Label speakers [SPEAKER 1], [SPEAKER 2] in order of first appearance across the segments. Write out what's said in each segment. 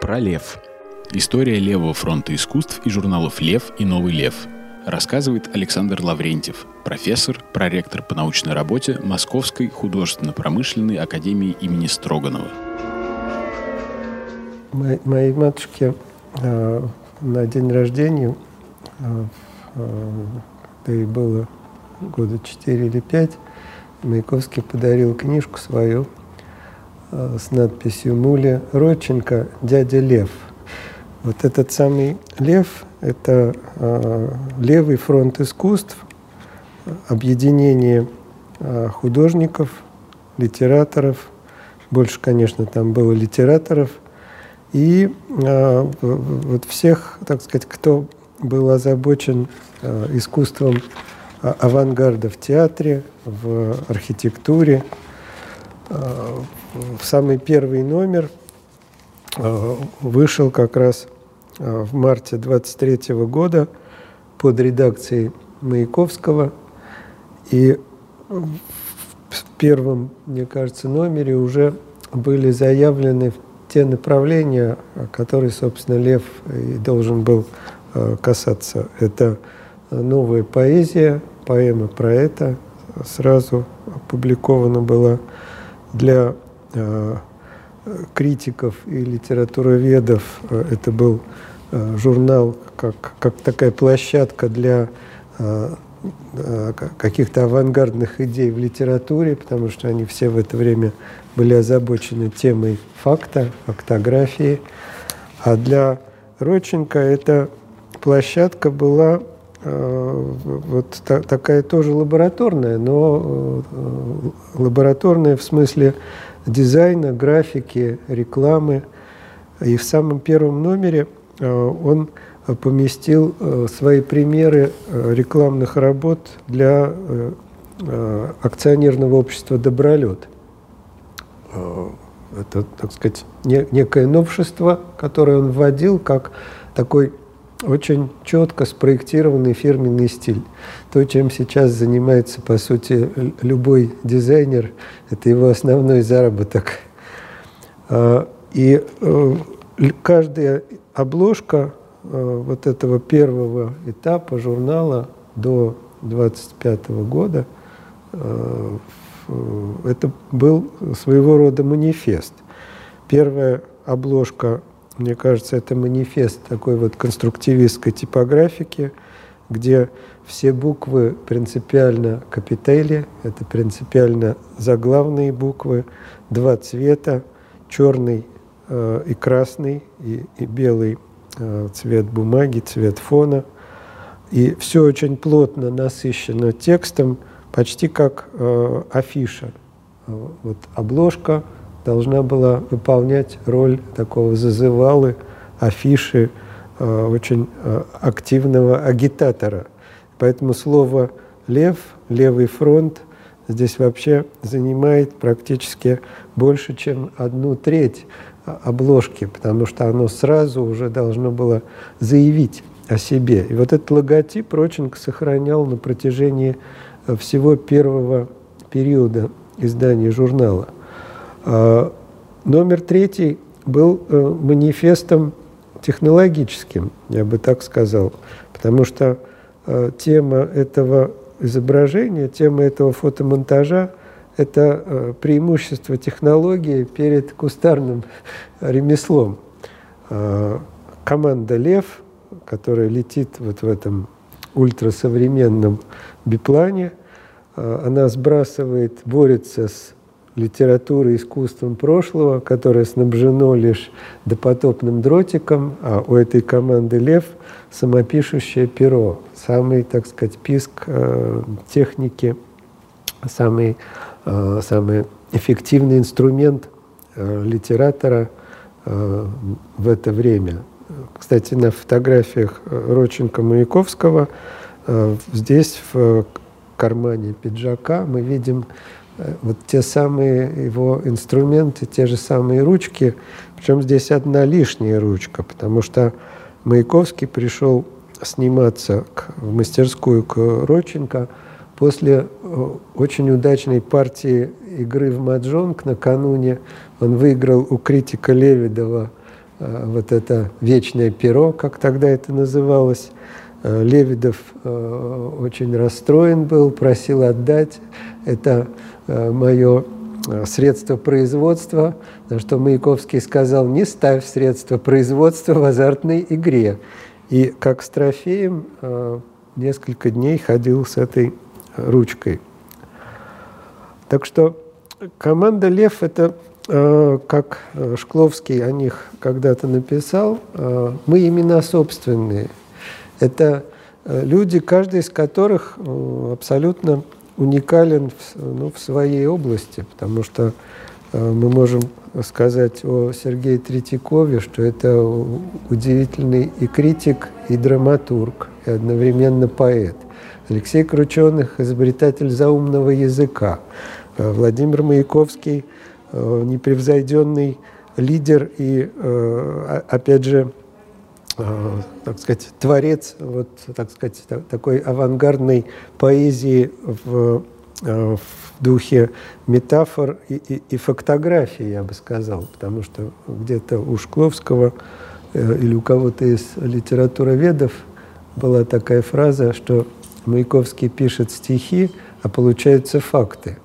[SPEAKER 1] Про лев. История левого фронта искусств и журналов «Лев» и «Новый лев». Рассказывает Александр Лаврентьев, профессор, проректор по научной работе Московской художественно-промышленной академии имени Строганова.
[SPEAKER 2] Моей, матушке э, на день рождения, э, э, да и было года 4 или 5, Маяковский подарил книжку свою с надписью «Муля Родченко, дядя Лев». Вот этот самый Лев – это э, левый фронт искусств, объединение э, художников, литераторов, больше, конечно, там было литераторов, и э, вот всех, так сказать, кто был озабочен э, искусством авангарда в театре, в архитектуре. В самый первый номер а, вышел как раз в марте 23 года под редакцией Маяковского. И в первом, мне кажется, номере уже были заявлены те направления, которые, собственно, Лев и должен был касаться. Это новая поэзия, поэма про это сразу опубликована была для э, критиков и литературоведов. Это был э, журнал как, как такая площадка для э, э каких-то авангардных идей в литературе, потому что они все в это время были озабочены темой факта, фактографии. А для Родченко эта площадка была Э, вот та, такая тоже лабораторная, но э, лабораторная в смысле дизайна, графики, рекламы. И в самом первом номере э, он поместил свои примеры рекламных работ для акционерного общества «Добролет». Это, так сказать, некое новшество, которое он вводил как такой очень четко спроектированный фирменный стиль. То, чем сейчас занимается, по сути, любой дизайнер, это его основной заработок. А, и э, каждая обложка э, вот этого первого этапа журнала до 25 года э, это был своего рода манифест. Первая обложка мне кажется, это манифест такой вот конструктивистской типографики, где все буквы принципиально капители, это принципиально заглавные буквы, два цвета, черный э, и красный, и, и белый э, цвет бумаги, цвет фона. И все очень плотно насыщено текстом, почти как э, афиша. Вот обложка – должна была выполнять роль такого зазывалы, афиши, э, очень э, активного агитатора. Поэтому слово «лев», «левый фронт» здесь вообще занимает практически больше, чем одну треть обложки, потому что оно сразу уже должно было заявить о себе. И вот этот логотип Родченко сохранял на протяжении э, всего первого периода издания журнала. А, номер третий был э, манифестом технологическим, я бы так сказал, потому что э, тема этого изображения, тема этого фотомонтажа – это э, преимущество технологии перед кустарным ремеслом. А, команда «Лев», которая летит вот в этом ультрасовременном биплане, она сбрасывает, борется с литературой, искусством прошлого, которое снабжено лишь допотопным дротиком, а у этой команды «Лев» самопишущее перо, самый, так сказать, писк э, техники, самый, э, самый эффективный инструмент э, литератора э, в это время. Кстати, на фотографиях Родченко-Маяковского э, здесь в кармане пиджака мы видим вот те самые его инструменты, те же самые ручки, причем здесь одна лишняя ручка, потому что Маяковский пришел сниматься к, в мастерскую к Родченко после э, очень удачной партии игры в маджонг накануне. Он выиграл у критика Левидова вот это вечное перо, как тогда это называлось. Левидов очень расстроен был, просил отдать. Это мое средство производства, на что Маяковский сказал, не ставь средства производства в азартной игре. И как с трофеем несколько дней ходил с этой ручкой. Так что команда «Лев» — это, э, как Шкловский о них когда-то написал, э, мы имена собственные. Это э, люди, каждый из которых абсолютно уникален в, ну, в своей области, потому что мы можем сказать о Сергее Третьякове, что это удивительный и критик, и драматург, и одновременно поэт. Алексей Крученых – изобретатель заумного языка. Э, Владимир Маяковский э, – непревзойденный лидер и, э, опять же, так сказать, творец вот, так сказать, такой авангардной поэзии в, в духе метафор и, и, и фактографии, я бы сказал, потому что где-то у Шкловского или у кого-то из литературоведов была такая фраза, что Маяковский пишет стихи, а получаются факты.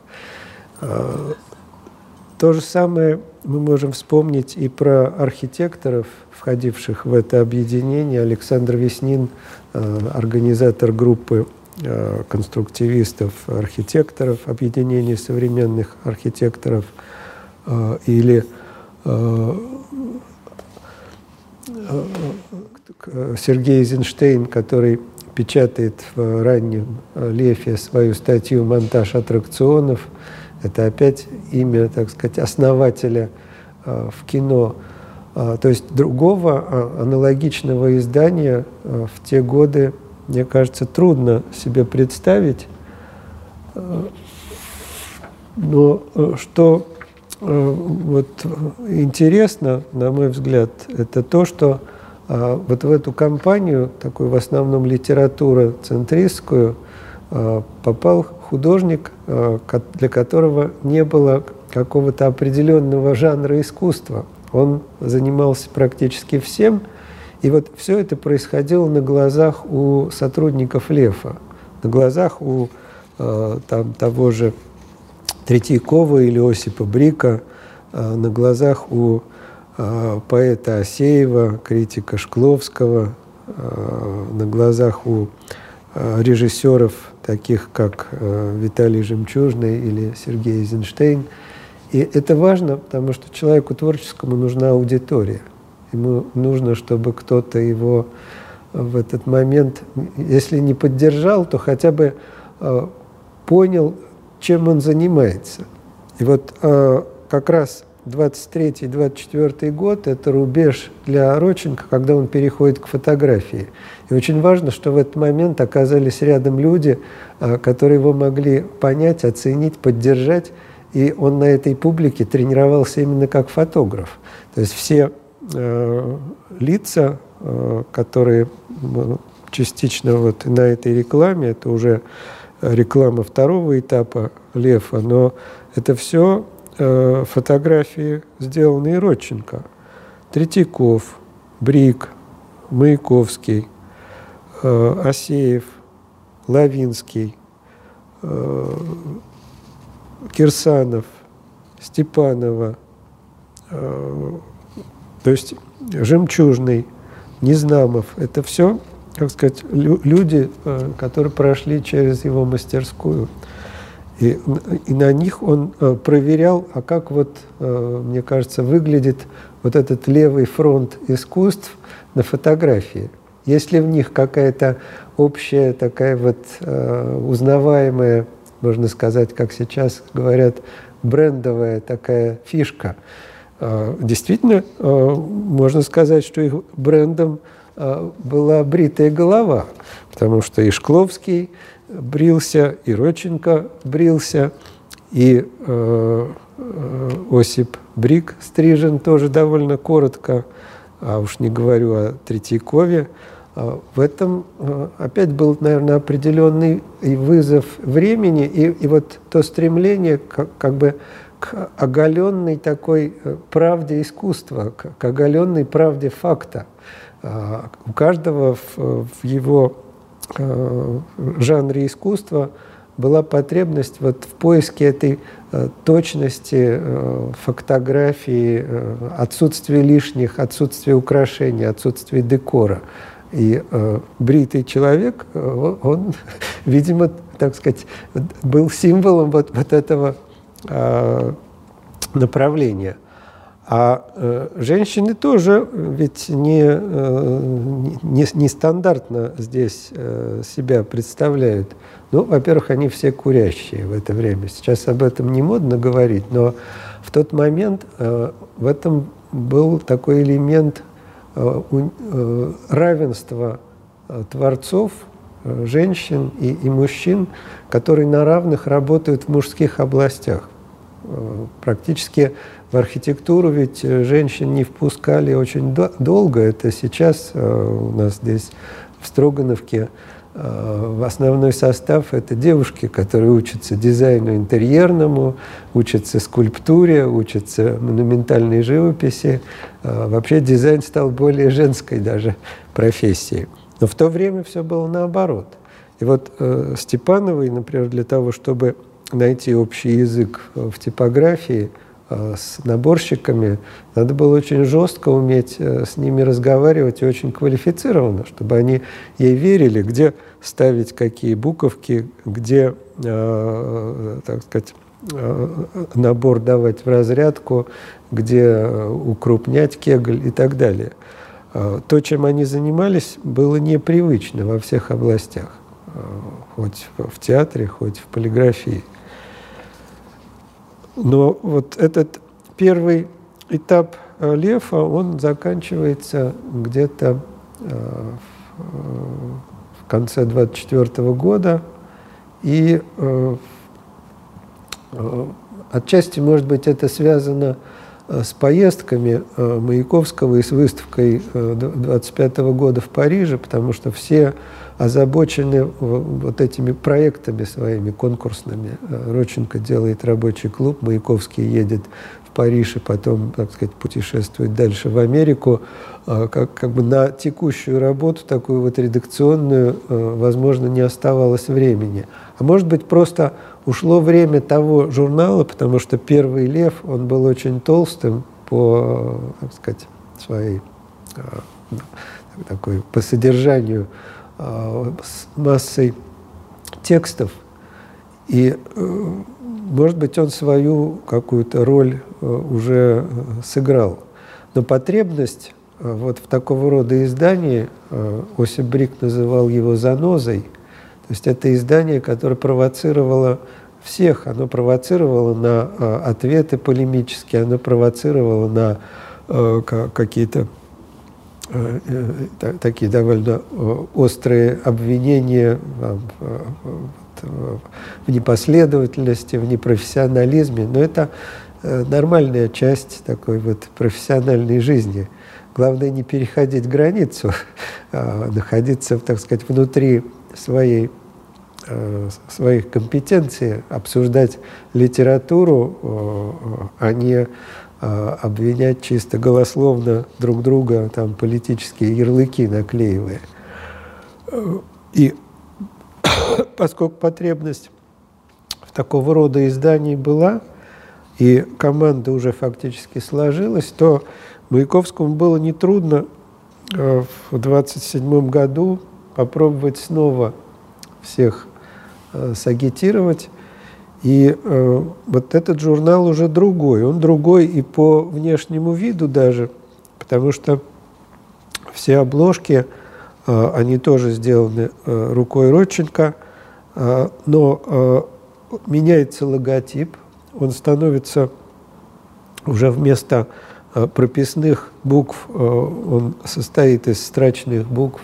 [SPEAKER 2] То же самое мы можем вспомнить и про архитекторов, входивших в это объединение. Александр Веснин, а, организатор группы а, конструктивистов, архитекторов, объединения современных архитекторов, или Сергей Эйзенштейн, который печатает в раннем э, Лефе свою статью «Монтаж аттракционов». Это опять имя, так сказать, основателя э, в кино. А, то есть другого а, аналогичного издания э, в те годы, мне кажется, трудно себе представить. Но что вот интересно, на мой взгляд, это то, что а вот в эту компанию, такую в основном литературу центристскую, попал художник, а, для которого не было какого-то определенного жанра искусства. Он занимался практически всем, и вот все это происходило на глазах у сотрудников Лефа, на глазах у там, того же Третьякова или Осипа Брика, на глазах у поэта Асеева, критика Шкловского, на глазах у режиссеров, таких как Виталий Жемчужный или Сергей Эйзенштейн. И это важно, потому что человеку творческому нужна аудитория. Ему нужно, чтобы кто-то его в этот момент, если не поддержал, то хотя бы понял, чем он занимается. И вот как раз 23-24 год – это рубеж для Роченко, когда он переходит к фотографии. И очень важно, что в этот момент оказались рядом люди, а, которые его могли понять, оценить, поддержать. И он на этой публике тренировался именно как фотограф. То есть все э, лица, э, которые частично вот на этой рекламе, это уже реклама второго этапа Лефа, но это все э, фотографии, сделанные Родченко. Третьяков, Брик, Маяковский, э, Асеев, Лавинский, э, Кирсанов, Степанова, э, то есть Жемчужный, Незнамов. Это все, как сказать, люди, которые прошли через его мастерскую. И, и на них он э, проверял, а как вот, э, мне кажется, выглядит вот этот левый фронт искусств на фотографии. Есть ли в них какая-то общая такая вот э, узнаваемая, можно сказать, как сейчас говорят, брендовая такая фишка. Действительно, можно сказать, что их брендом была бритая голова, потому что и Шкловский, брился, и Родченко брился, и э, э, Осип Брик стрижен тоже довольно коротко, а уж не говорю о Третьякове. А в этом э, опять был, наверное, определенный и вызов времени, и, и вот то стремление как, как бы к оголенной такой правде искусства, к оголенной правде факта. У каждого в, в его жанре искусства была потребность вот в поиске этой точности фотографии, отсутствия лишних, отсутствия украшений, отсутствия декора. И э, бритый человек, он, он, видимо, так сказать, был символом вот, вот этого э, направления. А э, женщины тоже ведь не, э, не, не стандартно здесь э, себя представляют. Ну, во-первых, они все курящие в это время. Сейчас об этом не модно говорить, но в тот момент э, в этом был такой элемент Э, э, равенства э, творцов, женщин и, и мужчин, которые на равных работают в мужских областях. Практически в архитектуру ведь женщин не впускали очень долго. Это сейчас у нас здесь в Строгановке Э, в основной состав это девушки, которые учатся дизайну интерьерному, учатся скульптуре, учатся монументальной живописи. Э, вообще дизайн стал более женской даже профессией. Но в то время все было наоборот. И вот э, Степановой, например, для того, чтобы найти общий язык в типографии – Э, с наборщиками, надо было очень жестко уметь э, с ними разговаривать и очень квалифицированно, чтобы они ей верили, где ставить какие буковки, где, э, так сказать, набор давать в разрядку, где укрупнять кегль и так далее. То, чем они занимались, было непривычно во всех областях, хоть в театре, хоть в полиграфии. Но вот этот первый этап э, Лефа, он заканчивается где-то э, в конце 24 года. И э, отчасти, может быть, это связано с поездками Маяковского и с выставкой 25 года в Париже, потому что все озабочены вот этими проектами своими конкурсными. Роченко делает рабочий клуб, Маяковский едет в Париж и потом, так сказать, путешествует дальше в Америку. А, как, как бы на текущую работу, такую вот редакционную, а, возможно, не оставалось времени. А может быть, просто ушло время того журнала, потому что «Первый лев», он был очень толстым по, так сказать, своей а, такой, по содержанию с массой текстов. И, э, может быть, он свою какую-то роль э, уже сыграл. Но потребность вот в такого рода издании, Осип Брик называл его «занозой», то есть это издание, которое провоцировало всех, оно провоцировало на ответы полемические, оно провоцировало на какие-то Э, э, такие довольно э, острые обвинения в непоследовательности, в непрофессионализме, но это нормальная часть такой вот профессиональной жизни. Главное не переходить границу, а находиться, так сказать, внутри своей своих компетенций, обсуждать литературу, а не обвинять чисто голословно друг друга, там политические ярлыки наклеивая. И поскольку потребность в такого рода издании была, и команда уже фактически сложилась, то Маяковскому было нетрудно а, в 27 году попробовать снова всех а, сагитировать и э, вот этот журнал уже другой. Он другой и по внешнему виду даже, потому что все обложки, э, они тоже сделаны э, рукой Родченко, э, но э, меняется логотип, он становится уже вместо э, прописных букв, э, он состоит из строчных букв.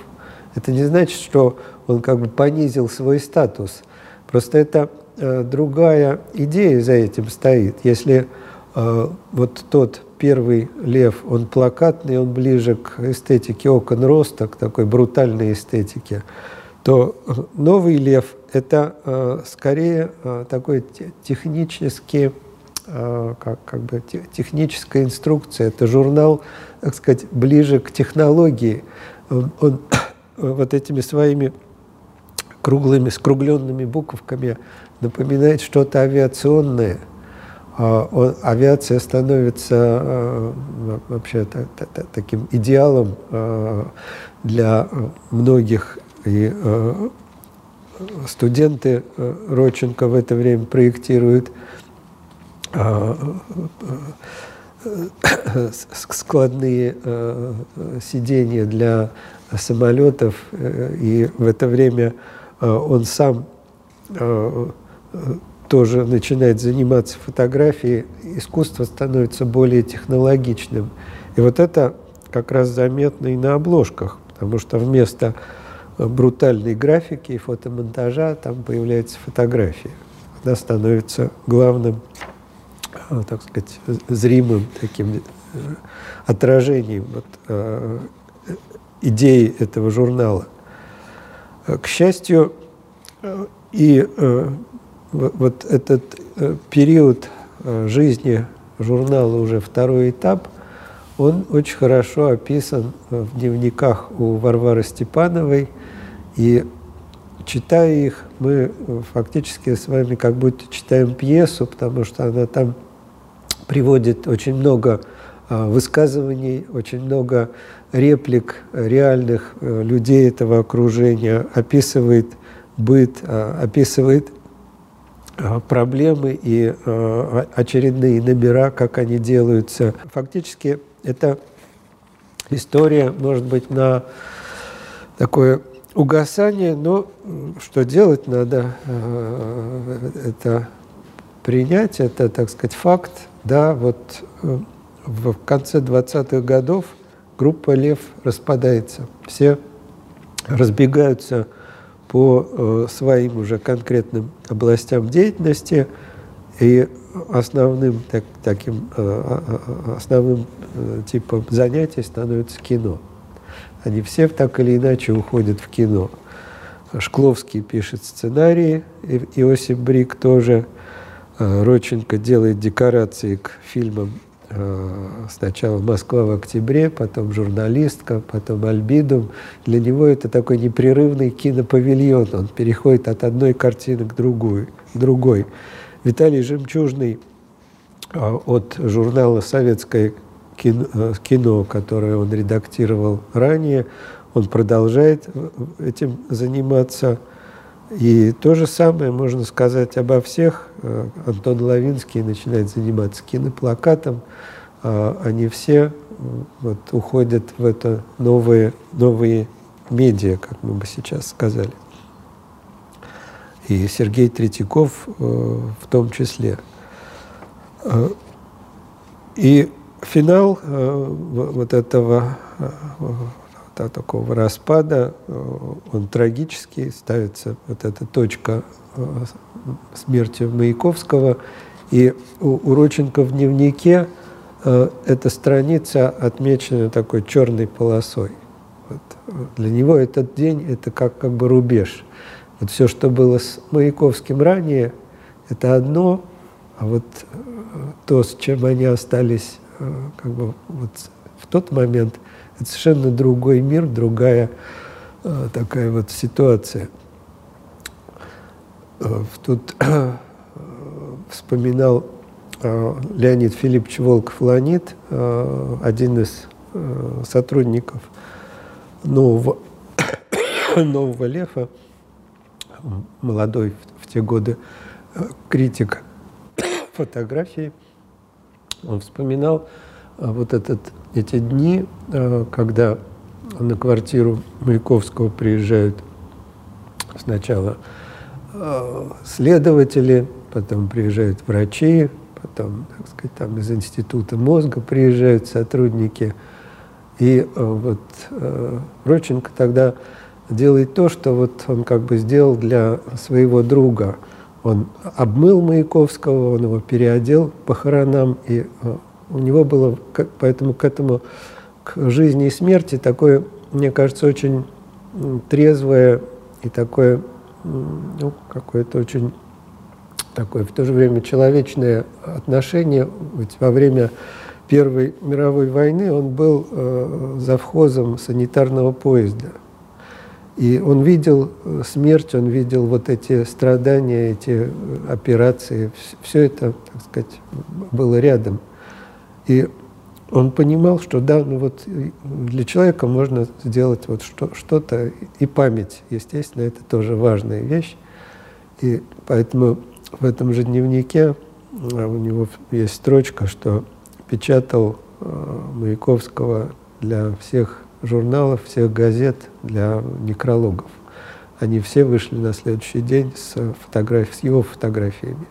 [SPEAKER 2] Это не значит, что он как бы понизил свой статус. Просто это Э, другая идея за этим стоит. Если э, вот тот первый лев, он плакатный, он ближе к эстетике окон роста, к такой брутальной эстетике, то э, новый лев – это скорее такой технически э, как, как бы техническая инструкция. Это журнал, так сказать, ближе к технологии. Он, он вот этими своими круглыми, скругленными буковками напоминает что-то авиационное. А, авиация становится э, вообще таким идеалом э, для многих. И э, студенты Родченко в это время проектируют складные сиденья для самолетов, и в это время он сам тоже начинает заниматься фотографией, искусство становится более технологичным. И вот это как раз заметно и на обложках, потому что вместо брутальной графики и фотомонтажа там появляется фотография. Она становится главным, э, так сказать, зримым таким э, отражением вот, э, идеи этого журнала. К счастью, и вот этот э, период э, жизни журнала уже второй этап, он очень хорошо описан в дневниках у Варвары Степановой. И читая их, мы фактически с вами как будто читаем пьесу, потому что она там приводит очень много э, высказываний, очень много реплик реальных людей этого окружения, описывает быт, описывает Э, проблемы и э, очередные номера, как они делаются. Фактически это история, может быть, на такое угасание, но что делать надо, э, это принять, это, так сказать, факт. Да, вот в конце 20-х годов группа «Лев» распадается. Все разбегаются по э, своим уже конкретным областям деятельности и основным так, таким э, а, а, а, основным э, типом занятий становится кино. Они все так или иначе уходят в кино. Шкловский пишет сценарии, Иосиф Брик тоже, Роченко делает декорации к фильмам сначала «Москва в октябре», потом «Журналистка», потом «Альбидум». Для него это такой непрерывный кинопавильон. Он переходит от одной картины к другой. другой. Виталий Жемчужный э, от журнала «Советское кино», э, кино, которое он редактировал ранее, он продолжает этим заниматься – и то же самое можно сказать обо всех. Э, Антон Лавинский начинает заниматься киноплакатом. А они все вот, уходят в это новые, новые медиа, как мы бы сейчас сказали. И Сергей Третьяков э, в том числе. Э, и финал вот этого такого распада, э, он трагический, ставится вот эта точка э, смерти Маяковского. И у, у в дневнике э, эта страница отмечена такой черной полосой. Вот. Для него этот день – это как, как бы рубеж. Вот все, что было с Маяковским ранее, это одно, а вот то, с чем они остались как бы вот в тот момент – это совершенно другой мир, другая э, такая вот ситуация. Э, тут э, вспоминал Леонид Филиппович Волков-Ланит, э, один из сотрудников нового, нового Лефа, молодой в, те годы критик фотографии. Он вспоминал вот этот эти дни, э, когда на квартиру Маяковского приезжают сначала э, следователи, потом приезжают врачи, потом, так сказать, там из института мозга приезжают сотрудники. И э, вот Роченко тогда делает то, что вот он как бы сделал для своего друга. Он обмыл Маяковского, он его переодел похоронам, и у него было поэтому к этому, к жизни и смерти такое, мне кажется, очень трезвое и такое, ну, какое-то очень такое в то же время человечное отношение. Ведь во время Первой мировой войны он был э, завхозом санитарного поезда. И он видел э, смерть, он видел вот эти страдания, эти операции. Все это, так сказать, было рядом. И он понимал, что да, ну вот для человека можно сделать вот что, что-то, и память, естественно, это тоже важная вещь. И поэтому в этом же дневнике а, у него есть строчка, что печатал э, Маяковского для всех журналов, всех газет, для некрологов. Они все вышли на следующий день с, фотограф... с его фотографиями.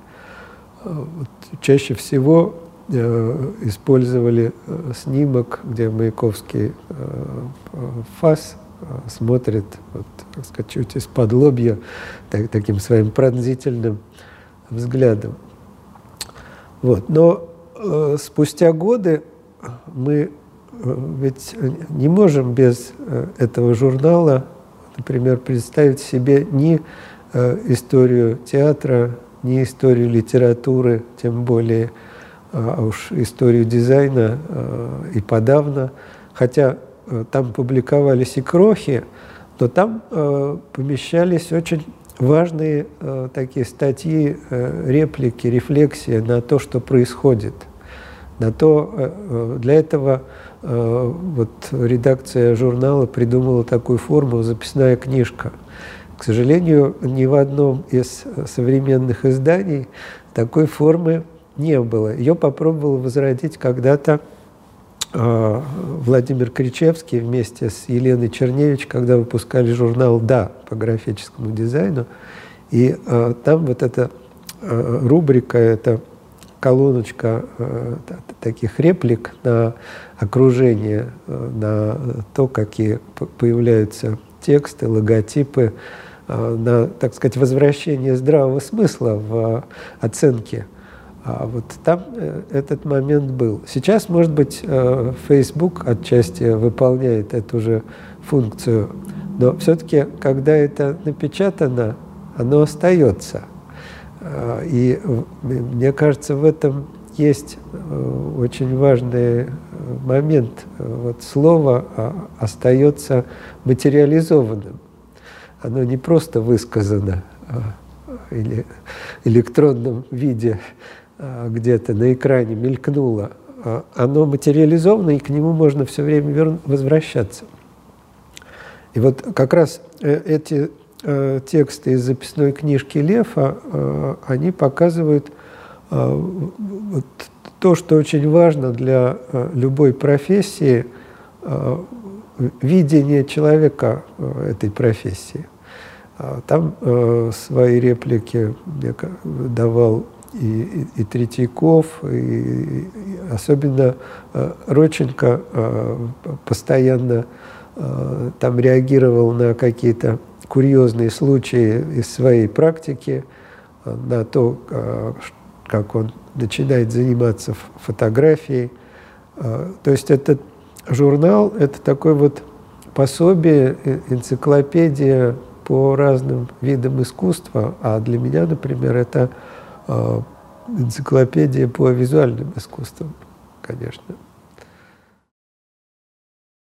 [SPEAKER 2] А, вот чаще всего Э, использовали э, снимок, где Маяковский э, фас смотрит, вот, так сказать, чуть из-под лобья, так, таким своим пронзительным взглядом. Вот. Но э, спустя годы мы э, ведь не можем без э, этого журнала, например, представить себе ни э, историю театра, ни историю литературы, тем более а уж историю дизайна э, и подавно. Хотя э, там публиковались и крохи, но там э, помещались очень важные такие статьи, реплики, рефлексии на то, что происходит. На то, для этого вот редакция журнала придумала такую форму «записная книжка». К сожалению, ни в одном из современных изданий такой формы не было. Ее попробовал возродить когда-то э, Владимир Кричевский вместе с Еленой Черневич, когда выпускали журнал «Да» по графическому дизайну. И э, там вот эта э, рубрика, это колоночка э, таких реплик на окружение, э, на то, какие появляются тексты, логотипы, э, на, так сказать, возвращение здравого смысла в оценке а вот там э, этот момент был. Сейчас, может быть, э, Facebook отчасти выполняет эту же функцию, но все-таки, когда это напечатано, оно остается. А, и мне кажется, в этом есть э, очень важный момент. Вот слово а, остается материализованным. Оно не просто высказано или электронном виде а, где-то на экране мелькнуло, а, оно материализовано, и к нему можно все время возвращаться. И вот как раз э, эти э, тексты из записной книжки Лефа, э, они показывают то, что очень важно для любой профессии, видение человека этой профессии. А, там свои реплики давал и, и, Третьяков, и, и особенно э, Роченко э, постоянно э, там реагировал на какие-то курьезные случаи из своей практики, э, на то, э, как он начинает заниматься фотографией. Э, то есть этот журнал – это такой вот пособие, энциклопедия по разным видам искусства, а для меня, например, это Э, энциклопедия по визуальным искусствам, конечно.